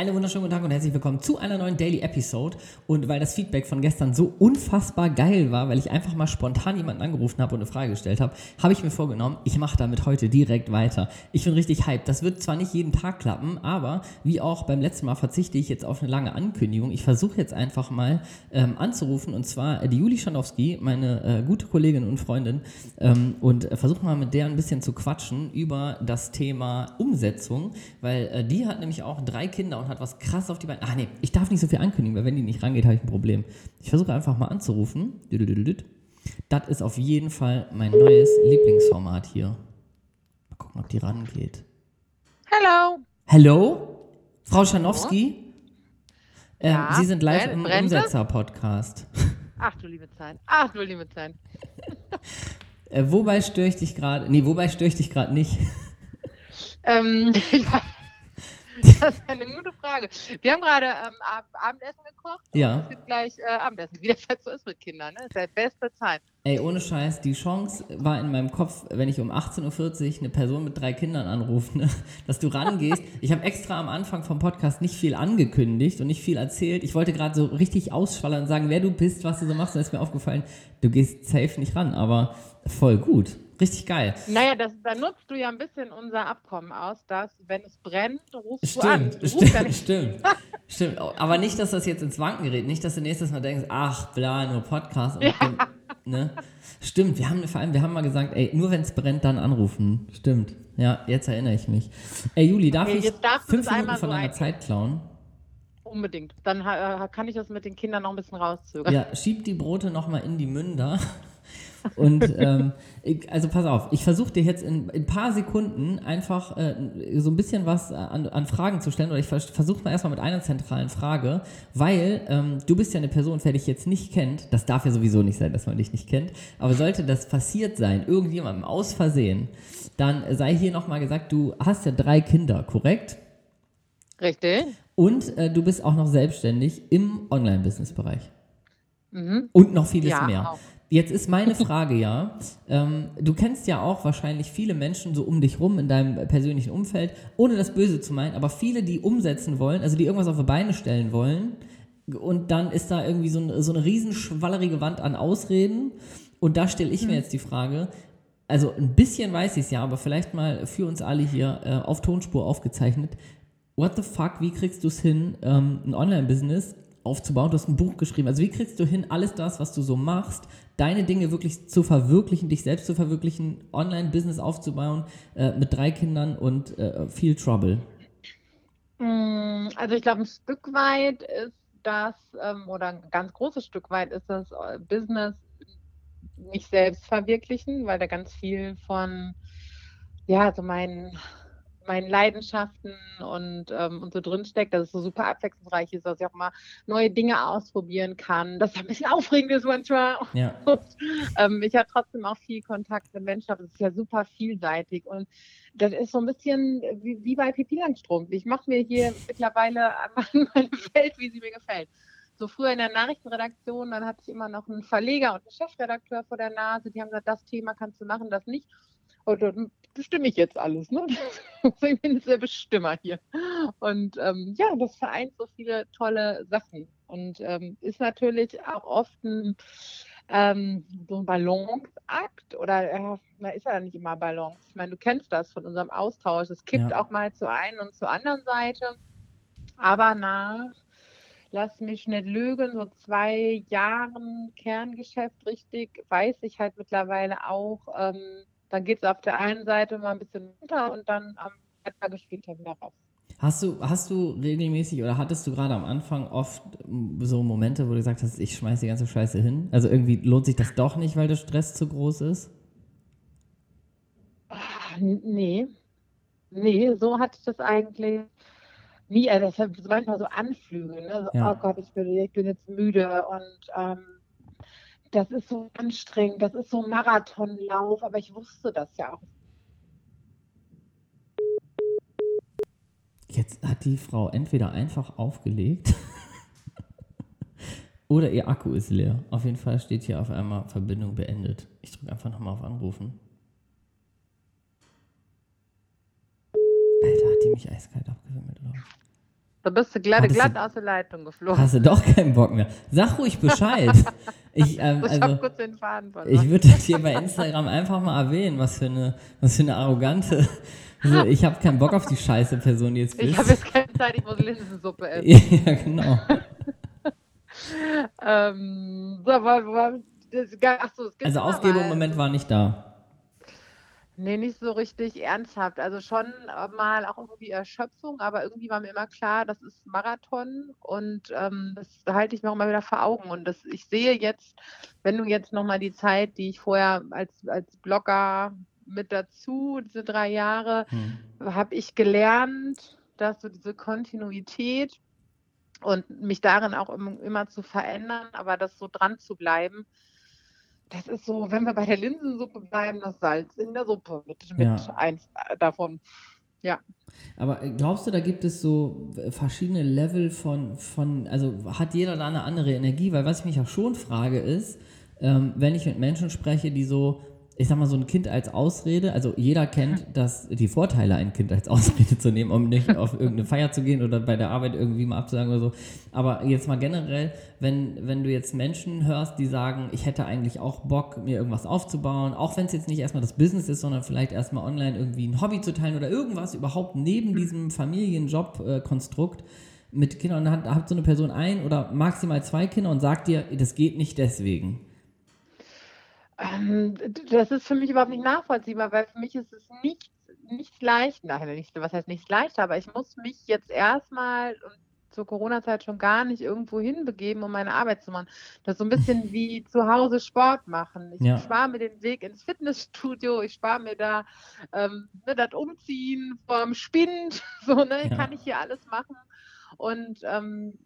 Einen wunderschönen guten Tag und herzlich willkommen zu einer neuen Daily Episode. Und weil das Feedback von gestern so unfassbar geil war, weil ich einfach mal spontan jemanden angerufen habe und eine Frage gestellt habe, habe ich mir vorgenommen, ich mache damit heute direkt weiter. Ich bin richtig hyped. Das wird zwar nicht jeden Tag klappen, aber wie auch beim letzten Mal verzichte ich jetzt auf eine lange Ankündigung. Ich versuche jetzt einfach mal ähm, anzurufen und zwar die Juli Schandowski, meine äh, gute Kollegin und Freundin, ähm, und versuche mal mit der ein bisschen zu quatschen über das Thema Umsetzung, weil äh, die hat nämlich auch drei Kinder und hat was krass auf die Beine. Ach nee, ich darf nicht so viel ankündigen, weil wenn die nicht rangeht, habe ich ein Problem. Ich versuche einfach mal anzurufen. Das ist auf jeden Fall mein neues Lieblingsformat hier. Mal gucken, ob die rangeht. Hallo. Hallo? Frau Schanowski? Ähm, Ja, Sie sind live im? Umsetzer-Podcast. Ach du liebe Zeit. Ach du liebe Zeit. Äh, wobei störe ich dich gerade? Nee, wobei störe ich dich gerade nicht? Ähm, das ist eine gute Frage. Wir haben gerade ähm, Ab Abendessen gekocht. Ja. Es gibt gleich äh, Abendessen, wie das halt so ist mit Kindern. Ne? Das ist die beste Zeit. Ey, ohne Scheiß, die Chance war in meinem Kopf, wenn ich um 18.40 Uhr eine Person mit drei Kindern anrufe, ne, dass du rangehst. Ich habe extra am Anfang vom Podcast nicht viel angekündigt und nicht viel erzählt. Ich wollte gerade so richtig ausschwallern und sagen, wer du bist, was du so machst. Und dann ist mir aufgefallen, du gehst safe nicht ran, aber voll gut. Richtig geil. Naja, das, da nutzt du ja ein bisschen unser Abkommen aus, dass, wenn es brennt, rufst du an. Stimmt, Du rufst ja stimmt, stimmt. Stimmt, aber nicht, dass das jetzt ins Wanken gerät. Nicht, dass du nächstes Mal denkst, ach, bla, nur Podcast. Und, ne? Stimmt, wir haben vor allem, wir haben mal gesagt, ey, nur wenn es brennt, dann anrufen. Stimmt. Ja, jetzt erinnere ich mich. Ey, Juli, darf Okay, ich du fünf Minuten von so deiner. Zeit klauen? unbedingt. Dann äh, kann ich das mit den Kindern noch ein bisschen rauszögern. Ja, schieb die Brote nochmal in die Münder. Und ähm, ich, also pass auf, ich versuche dir jetzt in ein paar Sekunden einfach äh, so ein bisschen was an, an Fragen zu stellen. Oder ich versuche mal erstmal mit einer zentralen Frage, weil ähm, du bist ja eine Person, wer dich jetzt nicht kennt. Das darf ja sowieso nicht sein, dass man dich nicht kennt. Aber sollte das passiert sein, irgendjemandem aus Versehen, dann sei hier nochmal gesagt, du hast ja drei Kinder, korrekt? Richtig. Und äh, du bist auch noch selbstständig im Online-Business-Bereich. Mhm. Und noch vieles Ja, mehr. auch. Jetzt ist meine Frage ja, ähm, du kennst ja auch wahrscheinlich viele Menschen so um dich rum in deinem persönlichen Umfeld, ohne das Böse zu meinen, aber viele, die umsetzen wollen, also die irgendwas auf die Beine stellen wollen und dann ist da irgendwie so, ein, so eine riesenschwallerige Wand an Ausreden. Und da stelle ich mir jetzt die Frage, also ein bisschen weiß ich es ja, aber vielleicht mal für uns alle hier äh, auf Tonspur aufgezeichnet, what the fuck, wie kriegst du es hin, ähm, ein Online-Business aufzubauen? Du hast ein Buch geschrieben. Also wie kriegst du hin, alles das, was du so machst, deine Dinge wirklich zu verwirklichen, dich selbst zu verwirklichen, Online-Business aufzubauen äh, mit drei Kindern und äh, viel Trouble? Mm, Also ich glaube, ein Stück weit ist das, ähm, oder ein ganz großes Stück weit ist das äh, Business mich selbst verwirklichen, weil da ganz viel von, ja, so meinen, meinen Leidenschaften und, ähm, und so drinsteckt, dass es so super abwechslungsreich ist, dass ich auch mal neue Dinge ausprobieren kann, dass es ein bisschen aufregend ist manchmal. Ja. Und, ähm, ich habe trotzdem auch viel Kontakt mit Menschen, aber es ist ja super vielseitig und das ist so ein bisschen wie, wie bei Pipi Langstrumpf. Ich mache mir hier mittlerweile meine Welt, wie sie mir gefällt. So früher in der Nachrichtenredaktion, dann hatte ich immer noch einen Verleger und einen Chefredakteur vor der Nase, die haben gesagt, das Thema kannst du machen, das nicht. Und dann bestimme ich jetzt alles, ne? Ich bin jetzt der Bestimmer hier. Und ähm, ja, das vereint so viele tolle Sachen. Und ähm, ist natürlich auch oft ein, ähm, so ein Balanceakt oder äh, na, ist ja nicht immer Balance. Ich meine, du kennst das von unserem Austausch. Es kippt Ja. auch mal zur einen und zur anderen Seite. Aber nach, lass mich nicht lügen, so zwei Jahren Kerngeschäft richtig, weiß ich halt mittlerweile auch, ähm, dann geht es auf der einen Seite mal ein bisschen runter und dann am Tage später wieder rauf. Hast du, hast du regelmäßig oder hattest du gerade am Anfang oft so Momente, wo du gesagt hast, ich schmeiß die ganze Scheiße hin? Also irgendwie lohnt sich das doch nicht, weil der Stress zu groß ist? N- Nee, nee, so hatte ich das eigentlich nie. Also das hat manchmal so Anflüge, ne? So, Ja. oh Gott, ich bin, ich bin jetzt müde und ähm, das ist so anstrengend, das ist so ein Marathonlauf, aber ich wusste das ja auch. Jetzt hat die Frau entweder einfach aufgelegt oder ihr Akku ist leer. Auf jeden Fall steht hier auf einmal Verbindung beendet. Ich drücke einfach nochmal auf Anrufen. Alter, hat die mich eiskalt oder? Da bist du glatt, glatt aus der Leitung geflogen. Hast du doch keinen Bock mehr. Sag ruhig Bescheid. ich ähm, ich also, kurz den Faden verloren. ich würde das hier bei Instagram einfach mal erwähnen, was für eine, was für eine arrogante. Also ich habe keinen Bock auf die scheiße Person, die jetzt bist. ich habe jetzt keine Zeit, ich muss Linsensuppe essen. ja, genau. ähm, so, war, war, das, achso, es gibt Also Aufgebung im Moment war nicht da. Nee, nicht so richtig ernsthaft. Also schon äh, mal auch irgendwie Erschöpfung, aber irgendwie war mir immer klar, das ist Marathon und ähm, das halte ich mir auch immer wieder vor Augen. Und das, ich sehe jetzt, wenn du jetzt nochmal die Zeit, die ich vorher als, als Blogger mit dazu, diese drei Jahre, Hm. habe ich gelernt, dass so diese Kontinuität und mich darin auch im, immer zu verändern, aber das so dran zu bleiben, das ist so, wenn wir bei der Linsensuppe bleiben, das Salz in der Suppe mit, mit Ja. eins davon. Aber äh, glaubst du, da gibt es so äh, verschiedene Level von, von, also hat jeder da eine andere Energie? Weil was ich mich auch schon frage ist, ähm, wenn ich mit Menschen spreche, die so, ich sag mal, so ein Kind als Ausrede, also jeder kennt das, die Vorteile, ein Kind als Ausrede zu nehmen, um nicht auf irgendeine Feier zu gehen oder bei der Arbeit irgendwie mal abzusagen oder so. Aber jetzt mal generell, wenn, wenn du jetzt Menschen hörst, die sagen, ich hätte eigentlich auch Bock, mir irgendwas aufzubauen, auch wenn es jetzt nicht erstmal das Business ist, sondern vielleicht erstmal online irgendwie ein Hobby zu teilen oder irgendwas überhaupt neben diesem Familienjob-Konstrukt mit Kindern, und dann hat, hat so eine Person ein oder maximal zwei Kinder und sagt dir, das geht nicht deswegen. Ähm, das ist für mich überhaupt nicht nachvollziehbar, weil für mich ist es nicht, nicht leicht, nein, nicht, was heißt nicht leichter, aber ich muss mich jetzt erstmal und zur Corona-Zeit schon gar nicht irgendwo hinbegeben, um meine Arbeit zu machen. Das ist so ein bisschen wie zu Hause Sport machen. Ich Ja. spare mir den Weg ins Fitnessstudio, ich spare mir da ähm, ne, das Umziehen vom Spind, so, ne, Ja. kann ich hier alles machen. Und ähm,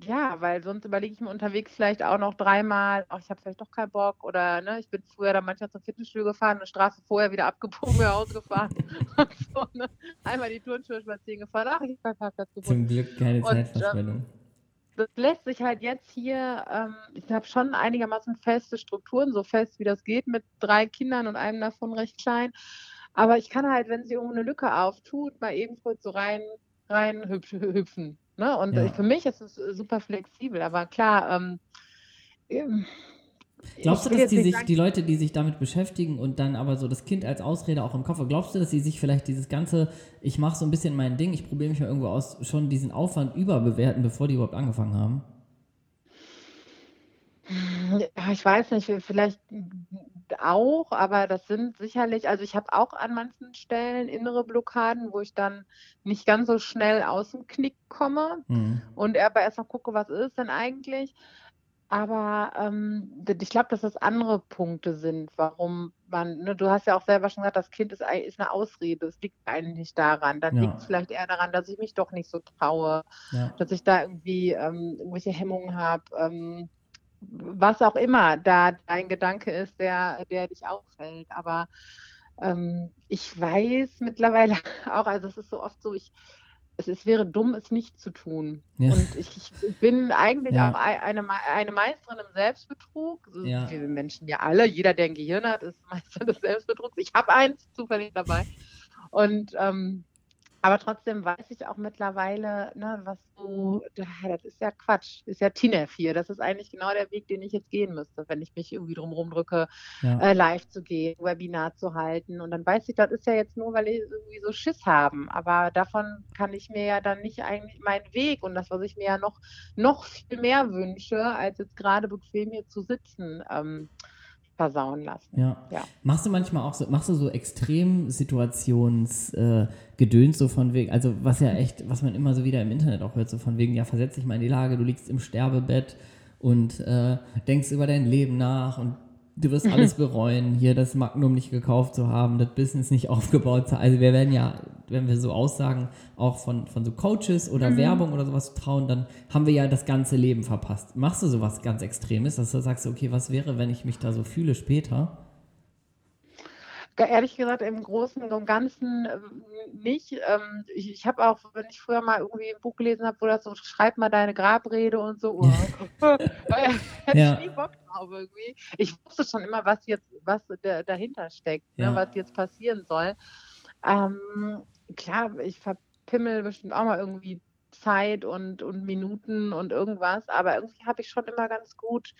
ja, weil sonst überlege ich mir unterwegs vielleicht auch noch dreimal, ach, ich habe vielleicht doch keinen Bock oder ne, ich bin früher dann manchmal zum Fitnessstudio gefahren, eine Straße vorher wieder abgebogen, wieder ausgefahren und so, ne? einmal die Turnschuhe spazieren gefahren, ach, ich habe keinen Parkplatz gefunden. Zum Glück keine ähm, Zeitverschwendung. Das lässt sich halt jetzt hier, ähm, ich habe schon einigermaßen feste Strukturen, so fest wie das geht, mit drei Kindern und einem davon recht klein. Aber ich kann halt, wenn sich irgendwo eine Lücke auftut, mal eben kurz so rein, rein hüpf, hüpfen. Ne? Und Ja. äh, für mich ist es äh, super flexibel, aber klar, ähm, ähm, Glaubst du, dass die sich, sagen- die Leute, die sich damit beschäftigen und dann aber so das Kind als Ausrede auch im Kopf, glaubst du, dass sie sich vielleicht dieses ganze, ich mache so ein bisschen mein Ding, ich probiere mich mal irgendwo aus, schon diesen Aufwand überbewerten, bevor die überhaupt angefangen haben? Ja, ich weiß nicht, vielleicht auch, aber das sind sicherlich, also ich habe auch an manchen Stellen innere Blockaden, wo ich dann nicht ganz so schnell aus dem Knick komme Hm. und aber erst mal gucke, was ist denn eigentlich. Aber ähm, ich glaube, dass das andere Punkte sind, warum man, ne, du hast ja auch selber schon gesagt, das Kind ist, ist eine Ausrede, es liegt eigentlich nicht daran. Dann Ja. liegt es vielleicht eher daran, dass ich mich doch nicht so traue, Ja. dass ich da irgendwie ähm, irgendwelche Hemmungen habe. Ähm, was auch immer da dein Gedanke ist, der, der dich auffällt. Aber ähm, ich weiß mittlerweile auch, also es ist so oft so, ich, es, es wäre dumm, es nicht zu tun. Ja. Und ich, ich, bin eigentlich Ja. auch ei- eine, eine Meisterin im Selbstbetrug. So Ja. wir Menschen ja alle, jeder, der ein Gehirn hat, ist Meister des Selbstbetrugs. Ich habe eins zufällig dabei. Und ähm, aber trotzdem weiß ich auch mittlerweile, ne, was so, ja, das ist ja Quatsch, ist ja TINEF hier. Das ist eigentlich genau der Weg, den ich jetzt gehen müsste, wenn ich mich irgendwie drum rumdrücke, Ja. äh, live zu gehen, Webinar zu halten. Und dann weiß ich, das ist ja jetzt nur, weil die irgendwie so Schiss haben. Aber davon kann ich mir ja dann nicht eigentlich meinen Weg und das, was ich mir ja noch, noch viel mehr wünsche, als jetzt gerade bequem hier zu sitzen, ähm, versauen lassen. Ja. Ja. Machst du manchmal auch so, machst du so Extremsituationsgedöns äh, so von wegen, also was ja echt, was man immer so wieder im Internet auch hört, so von wegen, ja, versetz dich mal in die Lage, du liegst im Sterbebett und äh, denkst über dein Leben nach und du wirst alles bereuen, hier das Magnum nicht gekauft zu haben, das Business nicht aufgebaut zu haben. Also wir werden ja, wenn wir so Aussagen auch von, von so Coaches oder Werbung oder sowas trauen, dann haben wir ja das ganze Leben verpasst. Machst du sowas ganz Extremes, dass du sagst, okay, was wäre, wenn ich mich da so fühle später? Ehrlich gesagt, im Großen und Ganzen ähm, nicht. Ähm, ich ich habe auch, wenn ich früher mal irgendwie ein Buch gelesen habe, wo das so, schreib mal deine Grabrede und so, oh, hätte Ja. ich nie Bock drauf irgendwie. Ich wusste schon immer, was jetzt, was da, dahinter steckt, Ja. ne, was jetzt passieren soll. Ähm, klar, ich verpimmel bestimmt auch mal irgendwie Zeit und, und Minuten und irgendwas, aber irgendwie habe ich schon immer ganz gut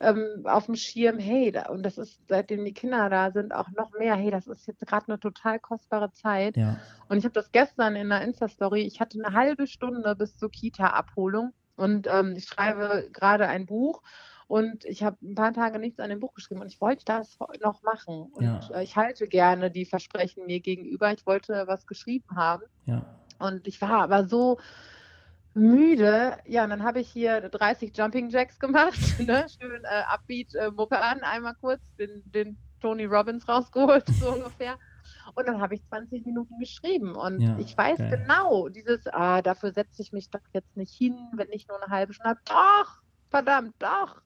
ähm, auf dem Schirm, hey, da, und das ist, seitdem die Kinder da sind, auch noch mehr, hey, das ist jetzt gerade eine total kostbare Zeit. Ja. Und ich habe das gestern in einer Insta-Story, ich hatte eine halbe Stunde bis zur Kita-Abholung und ähm, ich schreibe gerade ein Buch und ich habe ein paar Tage nichts an dem Buch geschrieben und ich wollte das noch machen. Und Ja. äh, ich halte gerne die Versprechen mir gegenüber. Ich wollte was geschrieben haben. Ja. Und ich war aber so müde. Ja, und dann habe ich hier 30 Jumping Jacks gemacht. Ne? Schön äh, Upbeat äh, Mucke an, einmal kurz den, den Tony Robbins rausgeholt, so ungefähr. Und dann habe ich 20 Minuten geschrieben. Und Ja, ich weiß geil. genau, dieses, ah, dafür setze ich mich doch jetzt nicht hin, wenn ich nur eine halbe Stunde habe. Doch, verdammt, doch.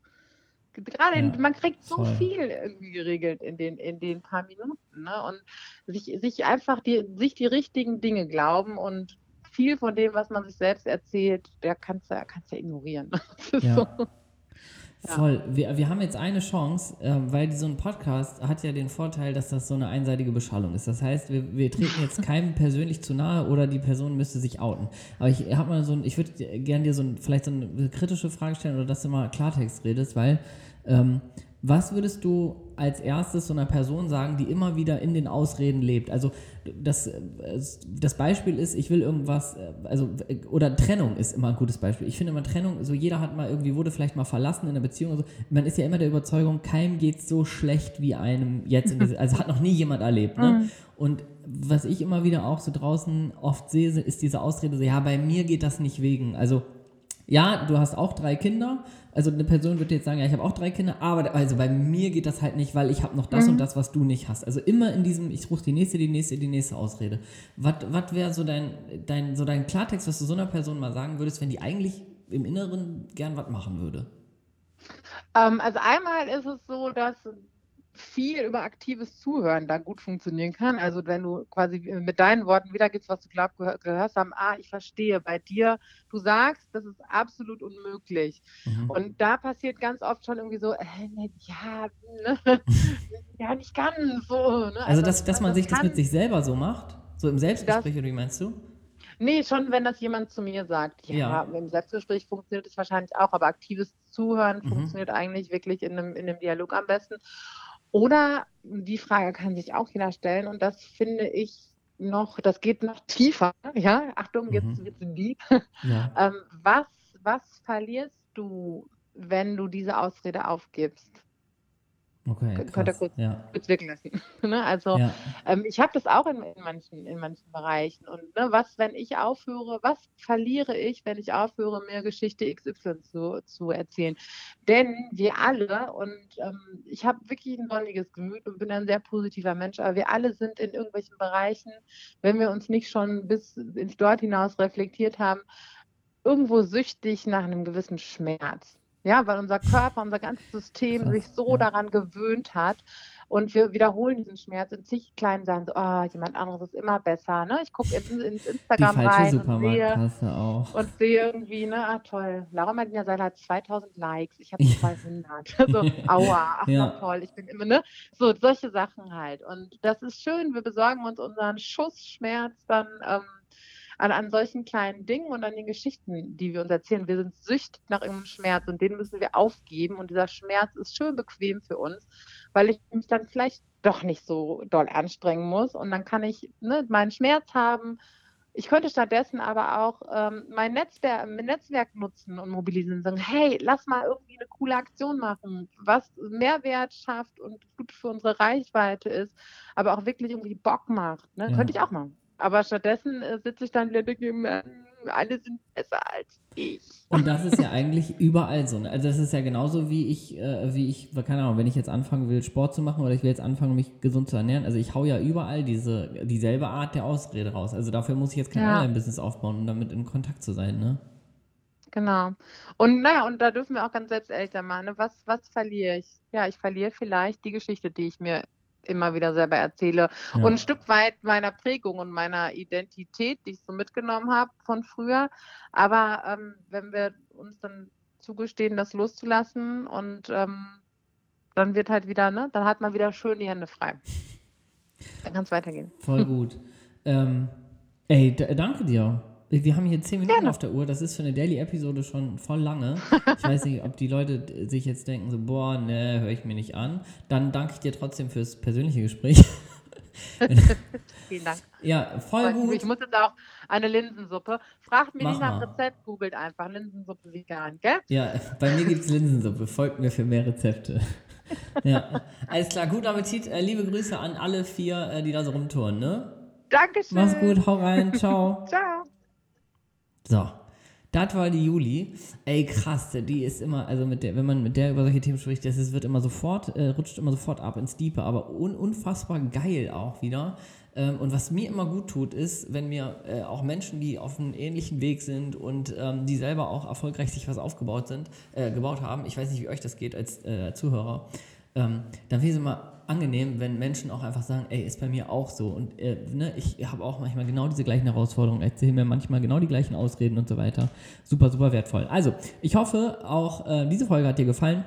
Gerade Ja, man kriegt so voll. viel irgendwie geregelt in den, in den paar Minuten. Ne? Und sich, sich einfach die, sich die richtigen Dinge glauben und viel von dem, was man sich selbst erzählt, der kannst du kannst du ignorieren. Ja. so. Ja. Voll. Wir, wir haben jetzt eine Chance, ähm, weil so ein Podcast hat ja den Vorteil, dass das so eine einseitige Beschallung ist. Das heißt, wir, wir treten jetzt keinem persönlich zu nahe oder die Person müsste sich outen. Aber ich habe mal so ein, ich würde gerne dir so ein, vielleicht so eine kritische Frage stellen oder dass du mal Klartext redest, weil ähm, was würdest du als erstes so einer Person sagen, die immer wieder in den Ausreden lebt? Also das, äh, das Beispiel ist, ich will irgendwas, äh, also äh, oder Trennung ist immer ein gutes Beispiel. Ich finde immer Trennung, so jeder hat mal irgendwie, wurde vielleicht mal verlassen in einer Beziehung. Also man ist ja immer der Überzeugung, keinem geht so schlecht wie einem jetzt in diese, also hat noch nie jemand erlebt. Ne? Und was ich immer wieder auch so draußen oft sehe, ist diese Ausrede, so, ja, bei mir geht das nicht wegen. Also ja, du hast auch drei Kinder. Also eine Person wird jetzt sagen, ja, ich habe auch drei Kinder, aber also bei mir geht das halt nicht, weil ich habe noch das und das, was du nicht hast. Also immer in diesem, ich rufe die nächste, die nächste, die nächste Ausrede. Was wäre so dein, dein, so dein Klartext, was du so einer Person mal sagen würdest, wenn die eigentlich im Inneren gern was machen würde? Ähm, also einmal ist es so, dass viel über aktives Zuhören da gut funktionieren kann. Also wenn du quasi mit deinen Worten wiedergibst, was du glaubst, gehör, gehörst haben, ah, ich verstehe bei dir, du sagst, das ist absolut unmöglich. Mhm. Und da passiert ganz oft schon irgendwie so, äh, ne, ja, ne, ja, nicht ganz so. Ne? Also, dass, dass man sich das kann- mit sich selber so macht? So im Selbstgespräch, oder wie meinst du? Nee, schon, wenn das jemand zu mir sagt. Ja, Ja. im Selbstgespräch funktioniert es wahrscheinlich auch, aber aktives Zuhören Mhm. funktioniert eigentlich wirklich in einem, in einem Dialog am besten. Oder die Frage kann sich auch jeder stellen und das finde ich noch, das geht noch tiefer. Ja, Achtung, jetzt Mhm. wird's deep. Ja. Ähm, was, was verlierst du, wenn du diese Ausrede aufgibst? Okay. Könnt- könnt ihr kurz- Ja. Kurz wirken lassen. ne? Also ja. ähm, ich habe das auch in, in, manchen, in manchen Bereichen. Und ne, was, wenn ich aufhöre, was verliere ich, wenn ich aufhöre, mir Geschichte XY zu, zu erzählen? Denn wir alle, und ähm, ich habe wirklich ein sonniges Gemüt und bin ein sehr positiver Mensch, aber wir alle sind in irgendwelchen Bereichen, wenn wir uns nicht schon bis ins Dort hinaus reflektiert haben, irgendwo süchtig nach einem gewissen Schmerz. Ja, weil unser Körper, unser ganzes System Krass, sich so ja. daran gewöhnt hat. Und wir wiederholen diesen Schmerz in zig kleinen Sachen. So, oh, jemand anderes ist immer besser. Ne? Ich gucke ins, ins Instagram rein und sehe, auch. und sehe irgendwie, ne, ah toll, Laura Martina Seiler hat 2000 Likes, ich habe Ja. 200. so, aua, ach Ja. na toll, ich bin immer, ne? So, solche Sachen halt. Und das ist schön, wir besorgen uns unseren Schussschmerz dann ähm, an, an solchen kleinen Dingen und an den Geschichten, die wir uns erzählen. Wir sind süchtig nach irgendeinem Schmerz und den müssen wir aufgeben. Und dieser Schmerz ist schön bequem für uns, weil ich mich dann vielleicht doch nicht so doll anstrengen muss. Und dann kann ich ne, meinen Schmerz haben. Ich könnte stattdessen aber auch ähm, mein, Netzwerk, mein Netzwerk nutzen und mobilisieren und sagen, hey, lass mal irgendwie eine coole Aktion machen, was Mehrwert schafft und gut für unsere Reichweite ist, aber auch wirklich irgendwie Bock macht. Ne? Ja. Könnte ich auch machen. Aber stattdessen äh, sitze ich dann wieder denke, mir, alle sind besser als ich. Und das ist ja eigentlich überall so. ne? Also das ist ja genauso wie ich, äh, wie ich, keine Ahnung, wenn ich jetzt anfangen will, Sport zu machen oder ich will jetzt anfangen, mich gesund zu ernähren. Also ich hau ja überall diese, dieselbe Art der Ausrede raus. Also dafür muss ich jetzt kein Ja. Online-Business aufbauen, um damit in Kontakt zu sein, ne? Genau. Und naja, und da dürfen wir auch ganz selbst älter machen. Ne? Was, was verliere ich? Ja, ich verliere vielleicht die Geschichte, die ich mir immer wieder selber erzähle. Ja. Und ein Stück weit meiner Prägung und meiner Identität, die ich so mitgenommen habe von früher. Aber ähm, wenn wir uns dann zugestehen, das loszulassen und ähm, dann wird halt wieder, ne, dann hat man wieder schön die Hände frei. Dann kann es weitergehen. Voll gut. ähm, ey, danke dir. Wir haben hier 10 Minuten Gerne. auf der Uhr. Das ist für eine Daily-Episode schon voll lange. Ich weiß nicht, ob die Leute sich jetzt denken, so, boah, ne, höre ich mir nicht an. Dann danke ich dir trotzdem fürs persönliche Gespräch. Vielen Dank. Ja, voll gut. Ich muss jetzt auch eine Linsensuppe. Fragt mich Mach nicht nach. Rezept, googelt einfach Linsensuppe vegan, gell? Ja, bei mir gibt es Linsensuppe. Folgt mir für mehr Rezepte. Ja, alles klar. Guten Appetit. Äh, liebe Grüße an alle vier, äh, die da so rumtouren, ne? Dankeschön. Mach's gut, hau rein, ciao. Ciao. So, das war die Juli. Ey, krass, die ist immer, also mit der, wenn man mit der über solche Themen spricht, das ist, wird immer sofort, äh, rutscht immer sofort ab ins Diepe, aber un, unfassbar geil auch wieder. Ähm, und was mir immer gut tut, ist, wenn mir äh, auch Menschen, die auf einem ähnlichen Weg sind und ähm, die selber auch erfolgreich sich was aufgebaut sind, äh, gebaut haben, ich weiß nicht, wie euch das geht als äh, Zuhörer, ähm, dann finde es immer angenehm, wenn Menschen auch einfach sagen, ey, ist bei mir auch so. Und äh, ne, ich habe auch manchmal genau diese gleichen Herausforderungen, erzähle mir manchmal genau die gleichen Ausreden und so weiter. Super, super wertvoll. Also, ich hoffe, auch äh, diese Folge hat dir gefallen.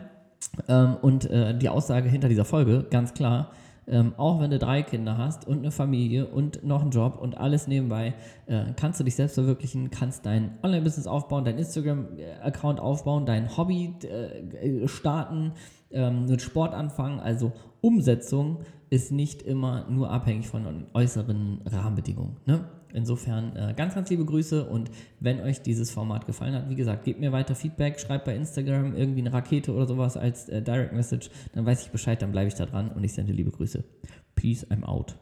Ähm, und äh, die Aussage hinter dieser Folge, ganz klar, ähm, auch wenn du drei Kinder hast und eine Familie und noch einen Job und alles nebenbei, äh, kannst du dich selbst verwirklichen, kannst dein Online-Business aufbauen, dein Instagram-Account aufbauen, dein Hobby äh, starten, ähm, mit Sport anfangen. Also Umsetzung ist nicht immer nur abhängig von äußeren Rahmenbedingungen. Ne? Insofern äh, ganz, ganz liebe Grüße und wenn euch dieses Format gefallen hat, wie gesagt, gebt mir weiter Feedback, schreibt bei Instagram irgendwie eine Rakete oder sowas als äh, Direct Message, dann weiß ich Bescheid, dann bleibe ich da dran und ich sende liebe Grüße. Peace, I'm out.